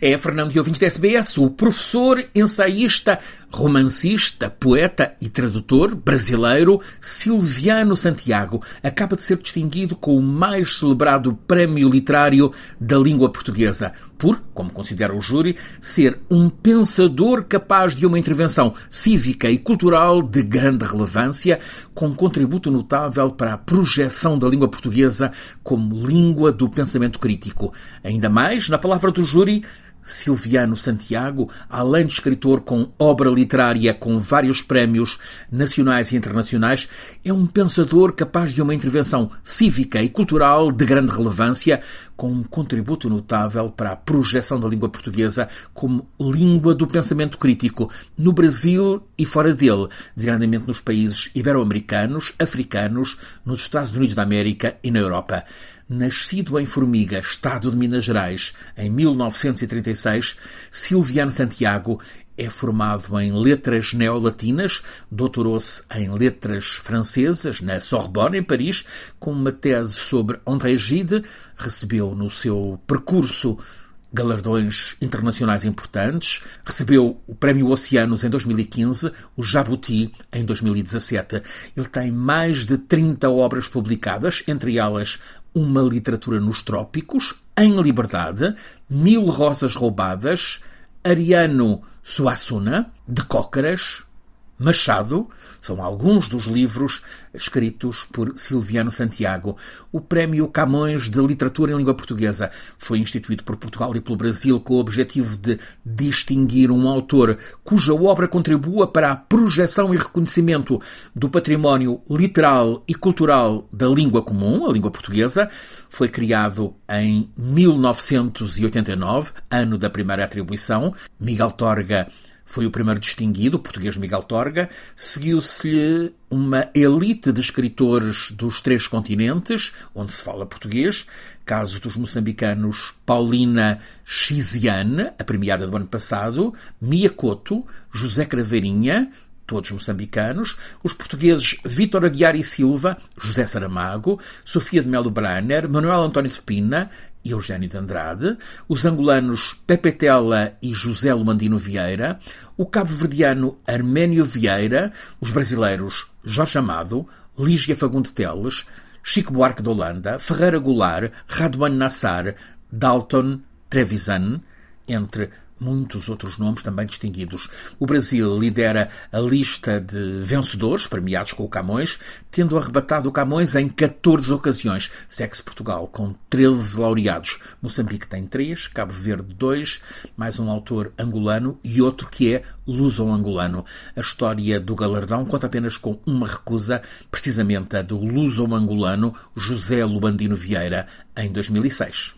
É Fernando e ouvintes da SBS, o professor, ensaísta, romancista, poeta e tradutor brasileiro Silviano Santiago acaba de ser distinguido com o mais celebrado prémio literário da língua portuguesa, por, como considera o júri, ser um pensador capaz de uma intervenção cívica e cultural de grande relevância, com contributo notável para a projeção da língua portuguesa como língua do pensamento crítico. Ainda mais, na palavra do júri, Silviano Santiago, além de escritor com obra literária com vários prémios nacionais e internacionais, é um pensador capaz de uma intervenção cívica e cultural de grande relevância, com um contributo notável para a projeção da língua portuguesa como língua do pensamento crítico no Brasil e fora dele, designadamente nos países ibero-americanos, africanos, nos Estados Unidos da América e na Europa. Nascido em Formiga, Estado de Minas Gerais, em 1936, Silviano Santiago é formado em letras neolatinas, doutorou-se em letras francesas na Sorbonne, em Paris, com uma tese sobre André Gide, recebeu no seu percurso galardões internacionais importantes, recebeu o Prémio Oceanos em 2015, o Jabuti em 2017. Ele tem mais de 30 obras publicadas, entre elas Uma Literatura nos Trópicos, Em Liberdade, Mil Rosas Roubadas, Ariano Suassuna, De Cócaras, Machado são alguns dos livros escritos por Silviano Santiago. O Prémio Camões de Literatura em Língua Portuguesa foi instituído por Portugal e pelo Brasil com o objetivo de distinguir um autor cuja obra contribua para a projeção e reconhecimento do património literal e cultural da língua comum, a língua portuguesa. Foi criado em 1989, ano da primeira atribuição. Miguel Torga foi o primeiro distinguido, o português Miguel Torga. Seguiu-se-lhe uma elite de escritores dos três continentes, onde se fala português, caso dos moçambicanos Paulina Xiziane, a premiada do ano passado, Mia Couto, José Craveirinha, todos moçambicanos, os portugueses Vítor Aguiar e Silva, José Saramago, Sofia de Melo Brainer, Manuel António de Pina Eugênio de Andrade, os angolanos Pepe Tela e José Lumandino Vieira, o cabo-verdiano Arménio Vieira, os brasileiros Jorge Amado, Lígia Fagunde Teles, Chico Buarque de Holanda, Ferreira Goulart, Radwan Nassar, Dalton Trevisan, entre muitos outros nomes também distinguidos. O Brasil lidera a lista de vencedores premiados com o Camões, tendo arrebatado o Camões em 14 ocasiões. Segue-se Portugal com 13 laureados. Moçambique tem 3, Cabo Verde 2, mais um autor angolano e outro que é luso-angolano. A história do galardão conta apenas com uma recusa, precisamente a do luso-angolano José Lubandino Vieira, em 2006.